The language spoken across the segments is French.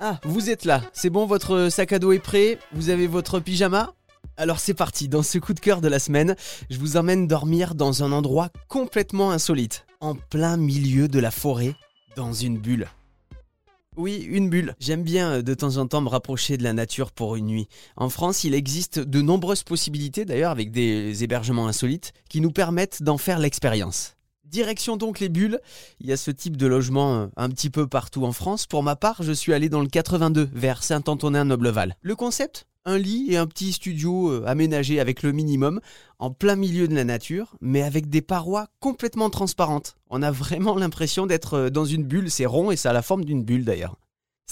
Ah, vous êtes là. C'est bon, votre sac à dos est prêt Vous avez votre pyjama alors c'est parti, dans ce coup de cœur de la semaine, je vous emmène dormir dans un endroit complètement insolite, en plein milieu de la forêt, dans une bulle. Oui, une bulle. J'aime bien euh, de temps en temps me rapprocher de la nature pour une nuit. En France, il existe de nombreuses possibilités, d'ailleurs avec des hébergements insolites, qui nous permettent d'en faire l'expérience. Direction donc les bulles. Il y a ce type de logement euh, un petit peu partout en France. Pour ma part, je suis allé dans le 82 vers Saint-Antonin-Nobleval. Le concept un lit et un petit studio euh, aménagé avec le minimum, en plein milieu de la nature, mais avec des parois complètement transparentes. On a vraiment l'impression d'être euh, dans une bulle, c'est rond et ça a la forme d'une bulle d'ailleurs.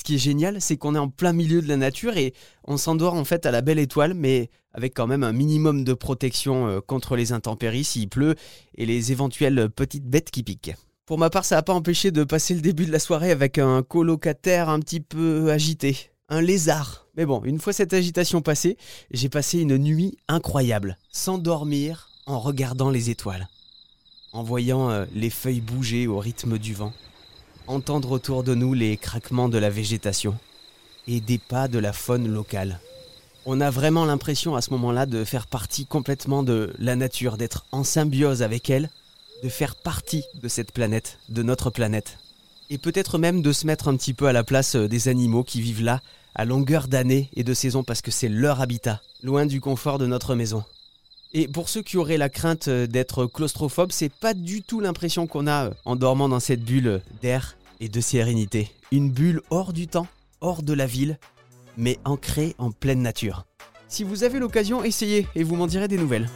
Qui est génial, c'est qu'on est en plein milieu de la nature et on s'endort en fait à la belle étoile, mais avec quand même un minimum de protection euh, contre les intempéries s'il pleut et les éventuelles petites bêtes qui piquent. Pour ma part, ça n'a pas empêché de passer le début de la soirée avec un colocataire un petit peu agité. Un lézard. Mais bon, une fois cette agitation passée, j'ai passé une nuit incroyable, sans dormir, en regardant les étoiles, en voyant euh, les feuilles bouger au rythme du vent entendre autour de nous les craquements de la végétation et des pas de la faune locale. On a vraiment l'impression à ce moment-là de faire partie complètement de la nature, d'être en symbiose avec elle, de faire partie de cette planète, de notre planète. Et peut-être même de se mettre un petit peu à la place euh, des animaux qui vivent là à longueur d'année et de saison parce que c'est leur habitat, loin du confort de notre maison. Et pour ceux qui auraient la crainte euh, d'être claustrophobes, c'est pas du tout l'impression qu'on a euh, en dormant dans cette bulle d'air et de sérénité. Une bulle hors du temps, hors de la ville, mais ancrée en pleine nature. Si vous avez l'occasion, essayez et vous m'en direz des nouvelles.